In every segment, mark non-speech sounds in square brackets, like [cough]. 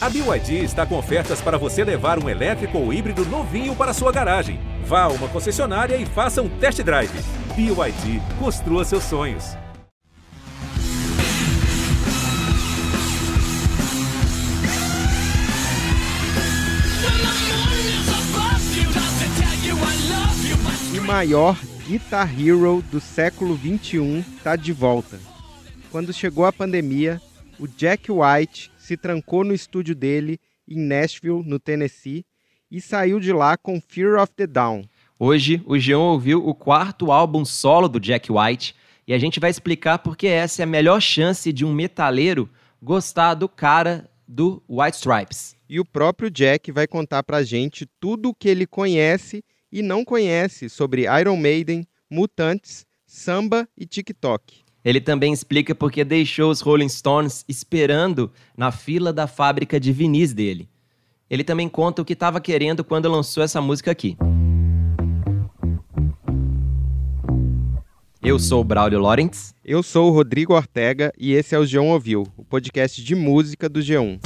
A BYD está com ofertas para você levar um elétrico ou híbrido novinho para sua garagem. Vá a uma concessionária e faça um test drive. BYD, construa seus sonhos. O maior Guitar Hero do século 21 está de volta. Quando chegou a pandemia, o Jack White se trancou no estúdio dele em Nashville, no Tennessee, e saiu de lá com Fear of the Down. Hoje, o Jean ouviu o quarto álbum solo do Jack White e a gente vai explicar porque essa é a melhor chance de um metaleiro gostar do cara do White Stripes. E o próprio Jack vai contar pra gente tudo o que ele conhece e não conhece sobre Iron Maiden, Mutantes, samba e TikTok. Ele também explica porque deixou os Rolling Stones esperando na fila da fábrica de vinis dele. Ele também conta o que estava querendo quando lançou essa música aqui. Eu sou o Braulio Lawrence. Eu sou o Rodrigo Ortega e esse é o G1 Ouviu, o podcast de música do G1.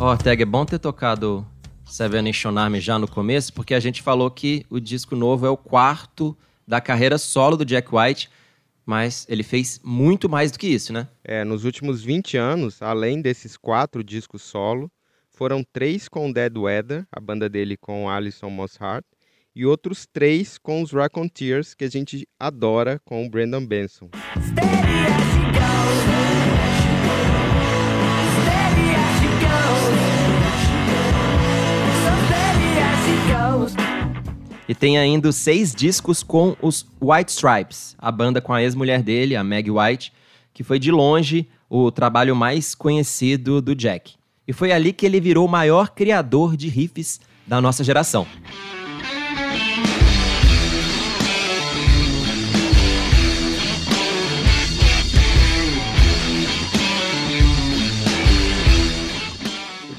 Ortega, é bom ter tocado Seven Nation Army já no começo, porque a gente falou que o disco novo é o quarto da carreira solo do Jack White, mas ele fez muito mais do que isso, né? É, nos últimos 20 anos, além desses quatro discos solo, foram três com Dead Weather, a banda dele com Alison Moss Hart, e outros três com os Raconteurs, que a gente adora com o Brandon Benson. E tem ainda seis discos com os White Stripes, a banda com a ex-mulher dele, a Meg White, que foi de longe o trabalho mais conhecido do Jack. E foi ali que ele virou o maior criador de riffs da nossa geração.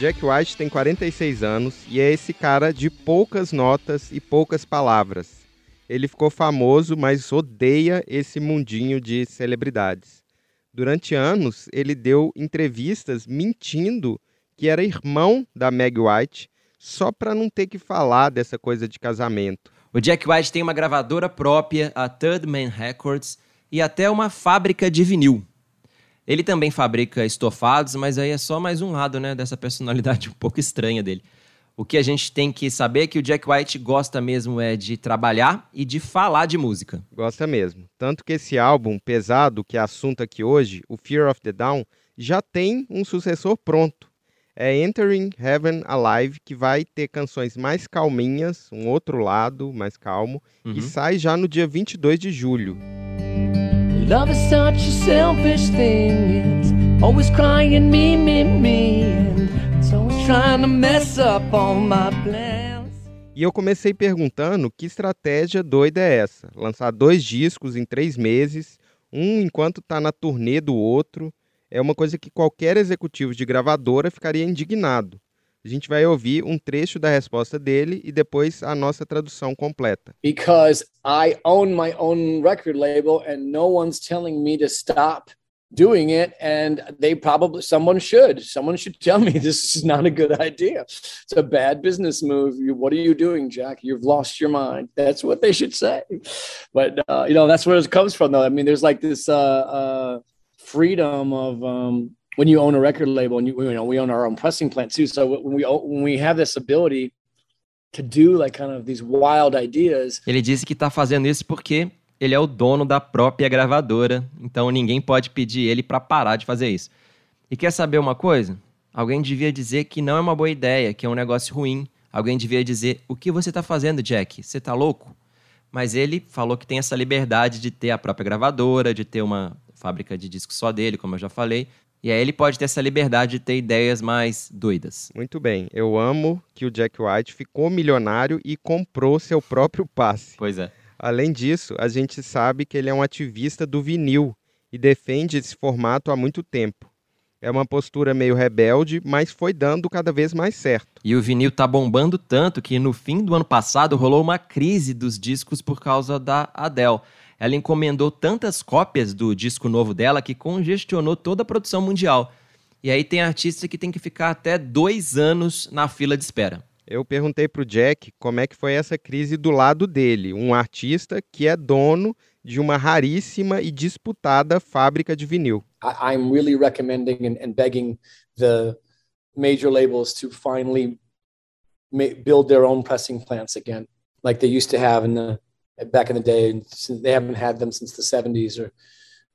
Jack White tem 46 anos e é esse cara de poucas notas e poucas palavras. Ele ficou famoso, mas odeia esse mundinho de celebridades. Durante anos, ele deu entrevistas mentindo que era irmão da Meg White, só para não ter que falar dessa coisa de casamento. O Jack White tem uma gravadora própria, a Third Man Records, e até uma fábrica de vinil. Ele também fabrica estofados, mas aí é só mais um lado, né, dessa personalidade [laughs] um pouco estranha dele. O que a gente tem que saber é que o Jack White gosta mesmo é de trabalhar e de falar de música. Gosta mesmo. Tanto que esse álbum pesado, que é assunto aqui hoje, o Fear of the Down, já tem um sucessor pronto. É Entering Heaven Alive, que vai ter canções mais calminhas, um outro lado mais calmo, Uhum. e sai já no dia 22 de julho. Love is such a selfish thing. It's always crying me, me, me. And it's always trying to mess up all my plans. E eu comecei perguntando que estratégia doida é essa? Lançar dois discos em três meses, um enquanto tá na turnê do outro, é uma coisa que qualquer executivo de gravadora ficaria indignado. A gente vai ouvir um trecho da resposta dele e depois a nossa tradução completa. because I own my own record label and no one's telling me to stop doing it and they probably someone should. Someone should tell me [laughs] this is not a good idea. It's a bad business move. What are you doing jack? You've lost your mind. That's what they should say. But uh, you know that's where it comes from though. I mean there's like this uh, uh, freedom of um, when you own a record label and you, you know we own our own pressing plant too so when we when we have this ability to do like kind of these wild ideas Ele disse que está fazendo isso porque ele é o dono da própria gravadora, então ninguém pode pedir ele para parar de fazer isso. E quer saber uma coisa? Alguém devia dizer que não é uma boa ideia, que é um negócio ruim. Alguém devia dizer: O que você está fazendo, Jack? Você está louco? Mas ele falou que tem essa liberdade de ter a própria gravadora, de ter uma fábrica de discos só dele, como eu já falei. E aí ele pode ter essa liberdade de ter ideias mais doidas. Muito bem, eu amo que o Jack White ficou milionário e comprou seu próprio passe. Pois é. Além disso, a gente sabe que ele é um ativista do vinil e defende esse formato há muito tempo. É uma postura meio rebelde, mas foi dando cada vez mais certo. E o vinil tá bombando tanto que no fim do ano passado rolou uma crise dos discos por causa da Adele. Ela encomendou tantas cópias do disco novo dela que congestionou toda a produção mundial. E aí tem artista que tem que ficar até dois anos na fila de espera. Eu perguntei pro Jack como é que foi essa crise do lado dele, um artista que é dono de uma raríssima e disputada fábrica de vinil. I'm really recommending and, begging the major labels to finally build their own pressing plants again, like they used to have in the back in the day. And they haven't had them since the 70s or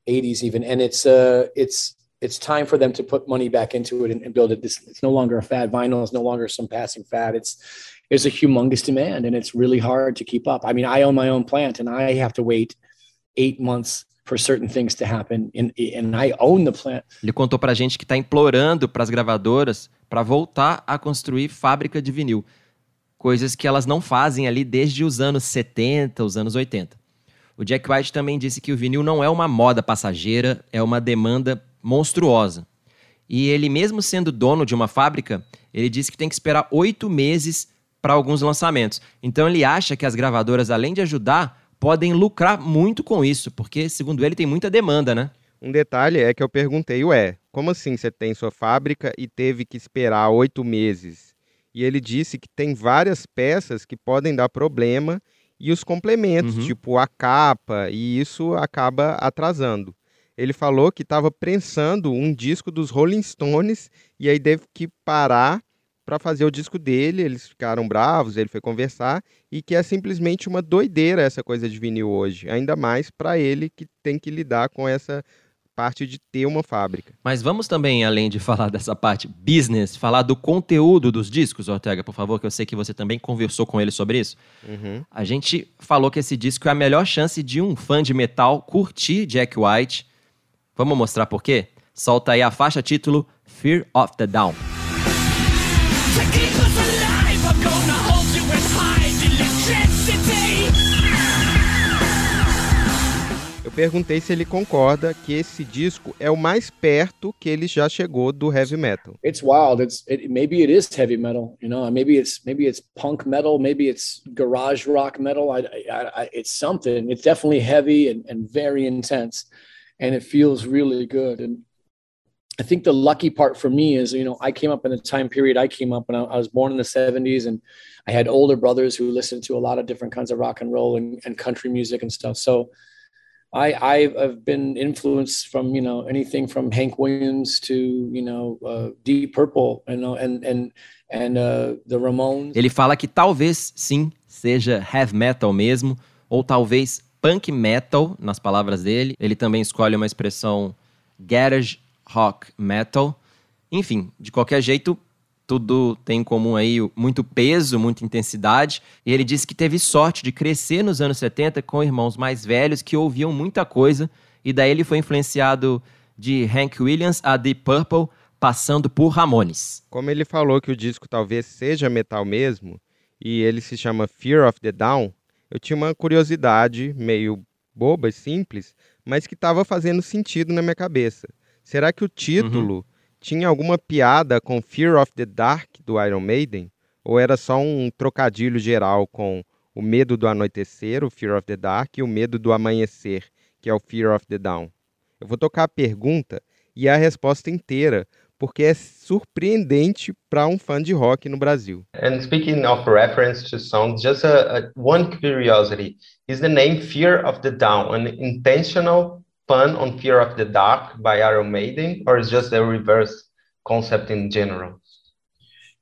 80s even, and it's uh it's it's time for them to put money back into it and, and build it. This it's no longer a fad. Vinyl is no longer some passing fad. It's there's a humongous demand, and it's really hard to keep up. I mean, I own my own plant, and I have to wait eight months for certain things to happen, and and I own the plant. Ele contou pra gente que está implorando para as gravadoras para voltar a construir fábrica de vinil. Coisas que elas não fazem ali desde os anos 70, os anos 80. O Jack White também disse que o vinil não é uma moda passageira, é uma demanda monstruosa. E ele, mesmo sendo dono de uma fábrica, ele disse que tem que esperar oito meses para alguns lançamentos. Então ele acha que as gravadoras, além de ajudar, podem lucrar muito com isso, porque, segundo ele, tem muita demanda, né? Um detalhe é que eu perguntei, ué, como assim você tem sua fábrica e teve que esperar oito meses? E ele disse que tem várias peças que podem dar problema e os complementos, Uhum. tipo a capa, e isso acaba atrasando. Ele falou que estava prensando um disco dos Rolling Stones e aí teve que parar para fazer o disco dele. Eles ficaram bravos, ele foi conversar e que é simplesmente uma doideira essa coisa de vinil hoje, ainda mais para ele que tem que lidar com essa parte de ter uma fábrica. Mas vamos também, além de falar dessa parte business, falar do conteúdo dos discos, Ortega, por favor, que eu sei que você também conversou com ele sobre isso. Uhum. A gente falou que esse disco é a melhor chance de um fã de metal curtir Jack White. Vamos mostrar por quê? Solta aí a faixa título Fear of the Down. Eu perguntei se ele concorda que esse disco é o mais perto que ele já chegou do heavy metal. It's wild. It's it, maybe it is heavy metal. You know, maybe it's maybe it's punk metal. Maybe it's garage rock metal. I, I, I it's something. It's definitely heavy and, and very intense, and it feels really good. And I think the lucky part for me is, you know, I came up in the time period I came up when I, I was born in the 70s and I had older brothers who listened to a lot of different kinds of rock and roll and, and country music and stuff. So I, I've, been influenced from, you know, anything from Hank Williams to, you know, uh, Deep Purple, you and, and, and uh, the Ramones. Ele fala que talvez sim seja heavy metal mesmo, ou talvez punk metal, nas palavras dele. Ele também escolhe uma expressão garage rock metal. Enfim, de qualquer jeito, tudo tem em comum aí muito peso, muita intensidade. E ele disse que teve sorte de crescer nos anos 70 com irmãos mais velhos que ouviam muita coisa. E daí ele foi influenciado de Hank Williams a Deep Purple, passando por Ramones. Como ele falou que o disco talvez seja metal mesmo, e ele se chama Fear of the Down, eu tinha uma curiosidade meio boba e simples, mas que estava fazendo sentido na minha cabeça. Será que o título tinha alguma piada com Fear of the Dark do Iron Maiden? Ou era só um trocadilho geral com o medo do anoitecer, o Fear of the Dark, e o medo do amanhecer, que é o Fear of the Dawn? Eu vou tocar a pergunta e a resposta inteira, porque é surpreendente para um fã de rock no Brasil. And speaking of reference to songs, just a, a one curiosity: is the name "Fear of the Down" an intentional pun on "Fear of the Dark" by Iron Maiden, or is just a reverse concept in general?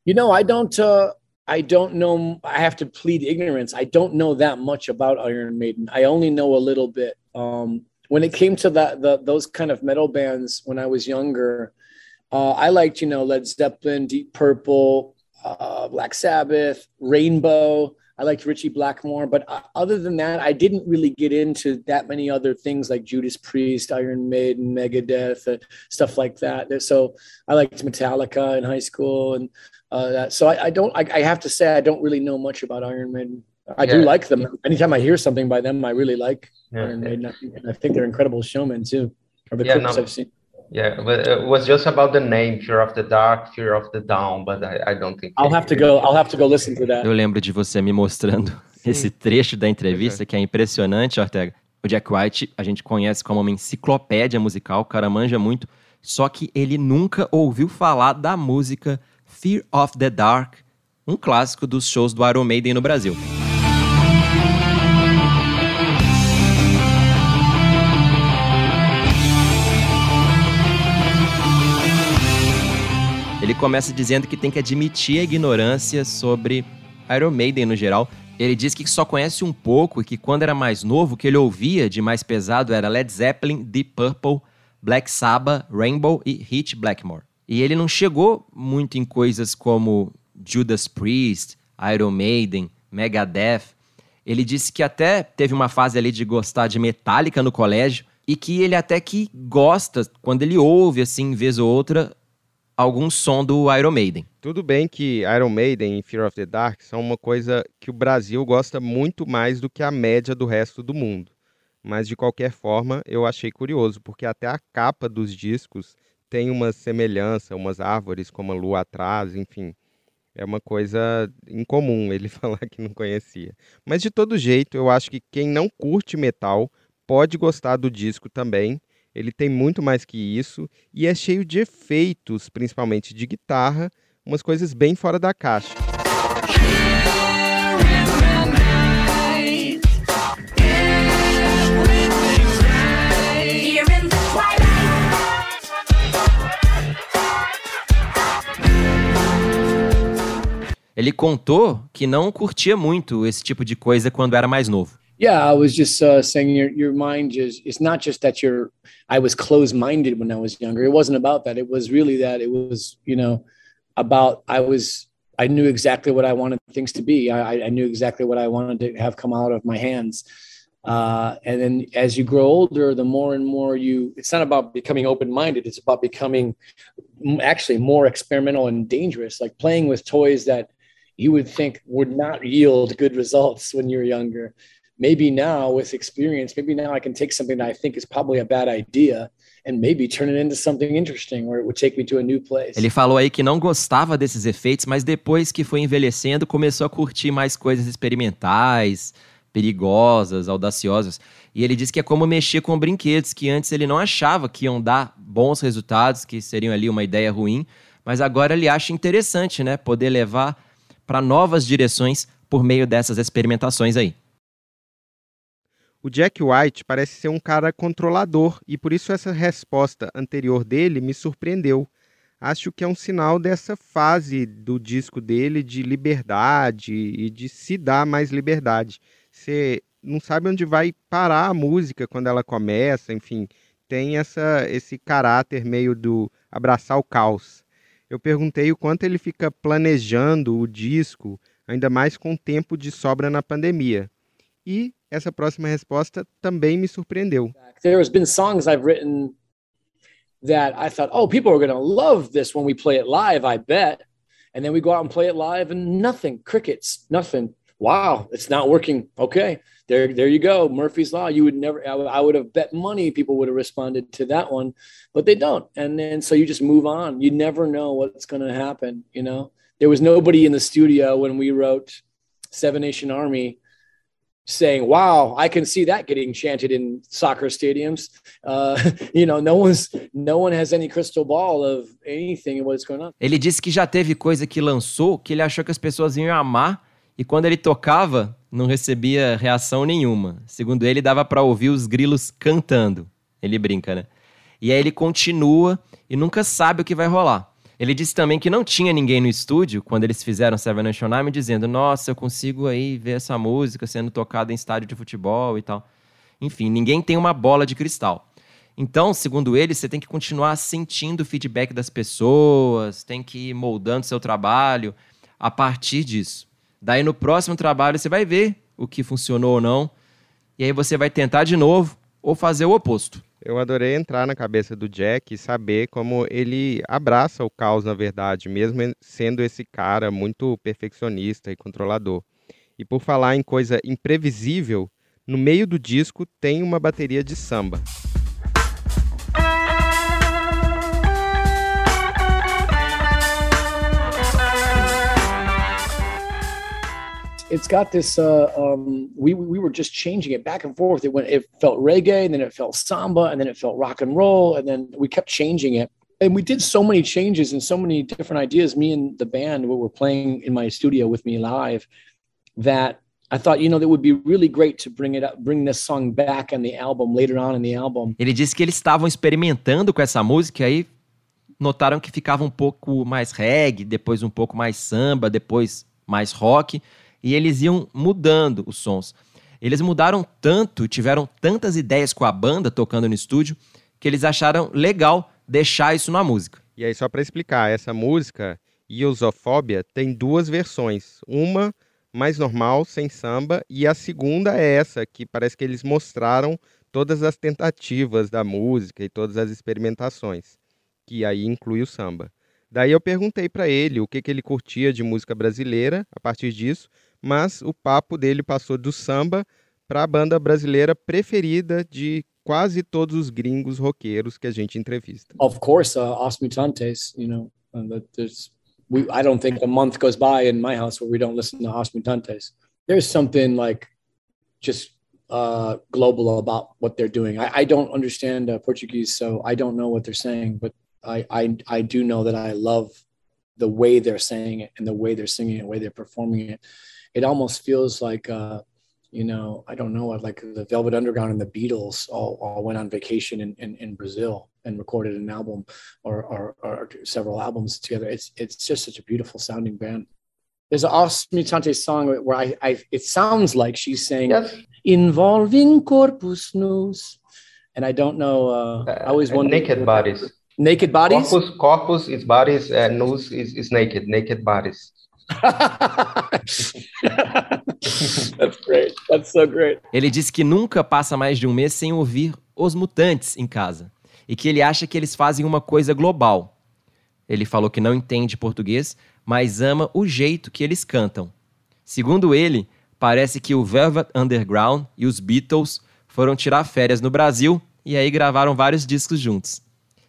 You know, I don't. Uh, I don't know. I have to plead ignorance. I don't know that much about Iron Maiden. I only know a little bit. Um, when it came to that, the, those kind of metal bands when I was younger, uh, I liked, you know, Led Zeppelin, Deep Purple, uh, Black Sabbath, Rainbow. I liked Richie Blackmore, but uh, other than that, I didn't really get into that many other things like Judas Priest, Iron Maiden, Megadeth, uh, stuff like that. So I liked Metallica in high school, and uh, that, so I, I don't. I, I have to say I don't really know much about Iron Maiden. I do like them. Anytime I hear something by them, I really like Yeah, Iron Maiden. I think, I think they're incredible showmen too. Or the Yeah, clips no. I've seen. Yeah, but it was just about the name "Fear of the Dark," "Fear of the Down," but I, I don't think I'll have to go. I'll have to go listen to that. Eu lembro de você me mostrando esse trecho da entrevista que é impressionante, Ortega. O Jack White a gente conhece como uma enciclopédia musical, o cara manja muito, só que ele nunca ouviu falar da música Fear of the Dark, um clássico dos shows do Iron Maiden no Brasil. Ele começa dizendo que tem que admitir a ignorância sobre Iron Maiden no geral. Ele diz que só conhece um pouco e que quando era mais novo, o que ele ouvia de mais pesado era Led Zeppelin, Deep Purple, Black Sabbath, Rainbow e Hit Blackmore. E ele não chegou muito em coisas como Judas Priest, Iron Maiden, Megadeth. Ele disse que até teve uma fase ali de gostar de Metallica no colégio e que ele até que gosta, quando ele ouve, assim, vez ou outra, algum som do Iron Maiden. Tudo bem que Iron Maiden e Fear of the Dark são uma coisa que o Brasil gosta muito mais do que a média do resto do mundo. Mas de qualquer forma, eu achei curioso, porque até a capa dos discos tem uma semelhança, umas árvores com uma lua atrás, enfim. É uma coisa incomum [laughs] ele falar que não conhecia. Mas de todo jeito, eu acho que quem não curte metal pode gostar do disco também. Ele tem muito mais que isso e é cheio de efeitos, principalmente de guitarra, umas coisas bem fora da caixa. Ele contou que não curtia muito esse tipo de coisa quando era mais novo. Yeah, I was just uh, saying your your mind is it's not just that you're I was closed minded when I was younger. It wasn't about that. It was really that it was you know about I was I knew exactly what I wanted things to be. I, I knew exactly what I wanted to have come out of my hands. Uh, and then as you grow older, the more and more you it's not about becoming open minded. It's about becoming actually more experimental and dangerous, like playing with toys that you would think would not yield good results when you're younger maybe now with experience, maybe now I can take something that I think is probably a bad idea and maybe turn it into something interesting where it would take me to a new place. Ele falou aí que não gostava desses efeitos, mas depois que foi envelhecendo, começou a curtir mais coisas experimentais, perigosas, audaciosas. E ele disse que é como mexer com brinquedos que antes ele não achava que iam dar bons resultados, que seriam ali uma ideia ruim, mas agora ele acha interessante, né, poder levar para novas direções por meio dessas experimentações aí. O Jack White parece ser um cara controlador e por isso essa resposta anterior dele me surpreendeu. Acho que é um sinal dessa fase do disco dele de liberdade e de se dar mais liberdade. Você não sabe onde vai parar a música quando ela começa, enfim, tem essa esse caráter meio do abraçar o caos. Eu perguntei o quanto ele fica planejando o disco, ainda mais com tempo de sobra na pandemia. E essa próxima resposta também me surpreendeu. there has been songs I've written that I thought, oh, people are going to love this when we play it live, I bet. And then we go out and play it live and nothing, crickets, nothing. Wow, it's not working. Okay, there, there you go. Murphy's Law. You would never, I would- I would have bet money people would have responded to that one, but they don't. And then so you just move on. You never know what's going to happen. You know, there was nobody in the studio when we wrote Seven Nation Army saying, "Wow, I can see that getting chanted in soccer stadiums." Uh, [laughs] you know, no one's no one has any crystal ball of anything what's going on. Ele disse que já teve coisa que lançou que ele achou que as pessoas iam amar e quando ele tocava não recebia reação nenhuma. Segundo ele, dava para ouvir os grilos cantando. Ele brinca, né? E aí ele continua e nunca sabe o que vai rolar. Ele disse também que não tinha ninguém no estúdio quando eles fizeram Seven Nation Army dizendo: Nossa, eu consigo aí ver essa música sendo tocada em estádio de futebol e tal. Enfim, ninguém tem uma bola de cristal. Então, segundo ele, você tem que continuar sentindo o feedback das pessoas, tem que ir moldando seu trabalho a partir disso. Daí no próximo trabalho você vai ver o que funcionou ou não, e aí você vai tentar de novo ou fazer o oposto. Eu adorei entrar na cabeça do Jack e saber como ele abraça o caos, na verdade, mesmo sendo esse cara muito perfeccionista e controlador. E por falar em coisa imprevisível, no meio do disco tem uma bateria de samba. It's got this. Uh, um, we we were just changing it back and forth. It went. It felt reggae, and then it felt samba, and then it felt rock and roll, and then we kept changing it. And we did so many changes and so many different ideas. Me and the band we were playing in my studio with me live. That I thought, you know, that would be really great to bring it up, bring this song back on the album later on in the album. Ele disse que eles estavam experimentando com essa música aí notaram que ficava um pouco mais reggae, depois um pouco mais samba, depois mais rock, e eles iam mudando os sons. Eles mudaram tanto, tiveram tantas ideias com a banda tocando no estúdio, que eles acharam legal deixar isso na música. E aí, só para explicar, essa música, Iosofobia, tem duas versões. Uma mais normal, sem samba, e a segunda é essa, que parece que eles mostraram todas as tentativas da música e todas as experimentações, que aí inclui o samba. Daí eu perguntei para ele o que, que ele curtia de música brasileira a partir disso, mas o papo dele passou do samba para a banda brasileira preferida de quase todos os gringos roqueiros que a gente entrevista. Of course, uh, Os Mutantes. You know, there's. We, I don't think a month goes by in my house where we don't listen to Os Mutantes. There's something like just uh, global about what they're doing. I, I don't understand uh, Portuguese, so I don't know what they're saying, but I, I I do know that I love the way they're saying it and the way they're singing it, the way they're performing it. It almost feels like uh, you know, I don't know, like the Velvet Underground and the Beatles all, all went on vacation in, in, in Brazil and recorded an album or, or, or several albums together. It's it's just such a beautiful sounding band. There's an Os Mutante song where I, I it sounds like she's saying Yes. involving corpus nus. And I don't know, uh, I always Uh, wonder naked bodies. Naked bodies? Corpus, corpus is bodies, uh, nus is, is naked, naked bodies. [laughs] That's great. That's so great. Ele disse que nunca passa mais de um mês sem ouvir Os Mutantes em casa e que ele acha que eles fazem uma coisa global. Ele falou que não entende português, mas ama o jeito que eles cantam. Segundo ele, parece que o Velvet Underground e os Beatles foram tirar férias no Brasil e aí gravaram vários discos juntos.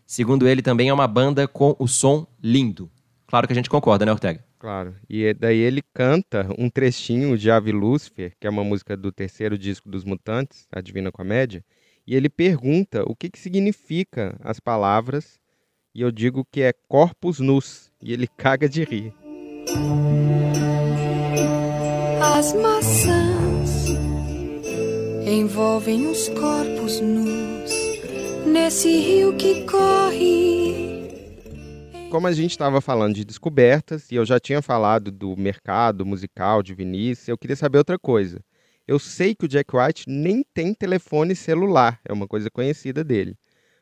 Segundo ele, também é uma banda com o som lindo. Claro que a gente concorda, né, Ortega? Claro. E daí ele canta um trechinho de Ave Lúcifer, que é uma música do terceiro disco dos Mutantes, a Divina Comédia, e ele pergunta o que, que significa as palavras, e eu digo que é corpus nus, e ele [laughs] caga de rir. As maçãs envolvem os corpos nus nesse rio que corre. Como a gente estava falando de descobertas, e eu já tinha falado do mercado musical de Vinícius, eu queria saber outra coisa. Eu sei que o Jack White nem tem telefone celular, é uma coisa conhecida dele.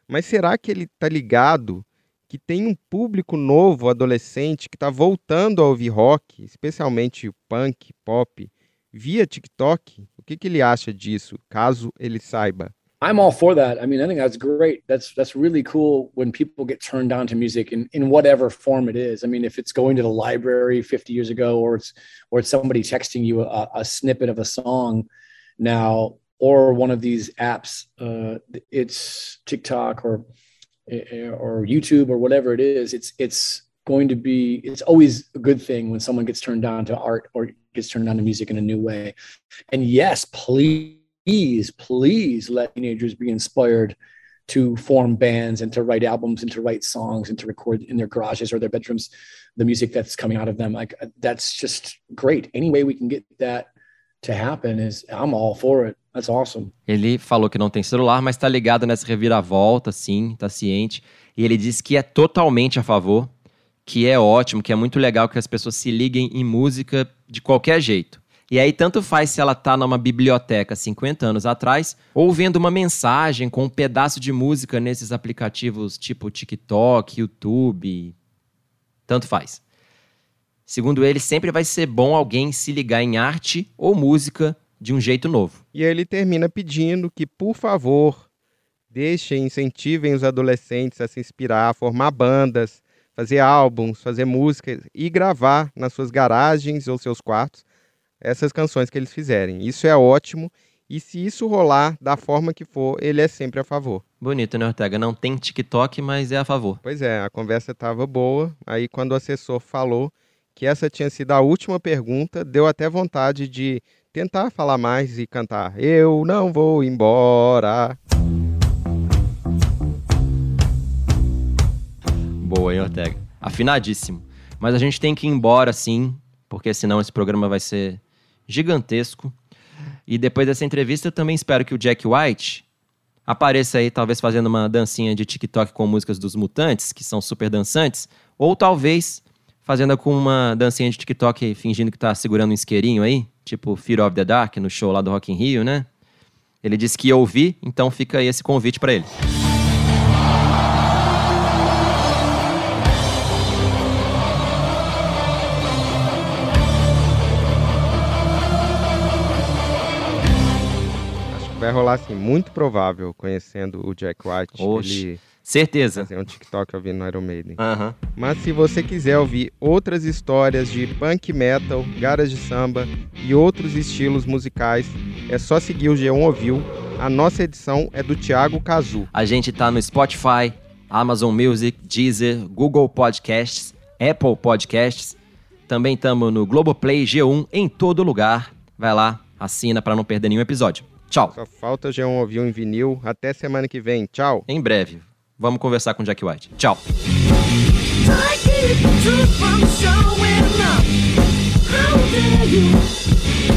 Mas será que ele está ligado que tem um público novo, adolescente, que está voltando a ouvir rock, especialmente punk, pop, via TikTok? O que, que ele acha disso, caso ele saiba? I'm all for that. I mean, I think that's great. That's that's really cool when people get turned on to music in, in whatever form it is. I mean, if it's going to the library 50 years ago, or it's or it's somebody texting you a, a snippet of a song now, or one of these apps, uh, it's TikTok or or YouTube or whatever it is. It's it's going to be. It's always a good thing when someone gets turned on to art or gets turned on to music in a new way. And yes, please please, please let teenagers be inspired to form bands and to write albums and to write songs and to record in their garages or their bedrooms the music that's coming out of them. Like that's just great. Any way we can get that to happen is I'm all for it. That's awesome. Ele falou que não tem celular, mas tá ligado nessa reviravolta, sim, tá ciente. E ele disse que é totalmente a favor, que é ótimo, que é muito legal que as pessoas se liguem em música de qualquer jeito. E aí, tanto faz se ela tá numa biblioteca 50 anos atrás, ou vendo uma mensagem com um pedaço de música nesses aplicativos tipo TikTok, YouTube. Tanto faz. Segundo ele, sempre vai ser bom alguém se ligar em arte ou música de um jeito novo. E ele termina pedindo que, por favor, deixem, incentivem os adolescentes a se inspirar, a formar bandas, fazer álbuns, fazer música e gravar nas suas garagens ou seus quartos essas canções que eles fizerem. Isso é ótimo. E se isso rolar da forma que for, ele é sempre a favor. Bonito, né, Ortega? Não tem TikTok, mas é a favor. Pois é, a conversa estava boa. Aí, quando o assessor falou que essa tinha sido a última pergunta, deu até vontade de tentar falar mais e cantar Eu não vou embora. Boa, hein, Ortega? Afinadíssimo. Mas a gente tem que ir embora sim, porque senão esse programa vai ser gigantesco. E depois dessa entrevista, eu também espero que o Jack White apareça aí, talvez fazendo uma dancinha de TikTok com músicas dos Mutantes, que são super dançantes, ou talvez fazendo com uma dancinha de TikTok fingindo que tá segurando um isqueirinho aí, tipo Fear of the Dark, no show lá do Rock in Rio, né? Ele disse que ia ouvir, então fica aí esse convite para ele. Vai rolar assim, muito provável, conhecendo o Jack White, Oxe. ele Certeza. fazer um TikTok ouvindo no Iron Maiden. Aham. Mas se você quiser ouvir outras histórias de punk metal, garage samba e outros estilos musicais, é só seguir o G1 Ouviu. A nossa edição é do Thiago Cazu. A gente tá no Spotify, Amazon Music, Deezer, Google Podcasts, Apple Podcasts. Também estamos no Globoplay G1 em todo lugar. Vai lá, assina para não perder nenhum episódio. Tchau. Só falta o G1 Ouviu em vinil. Até semana que vem. Tchau. Em breve, vamos conversar com o Jack White. Tchau. I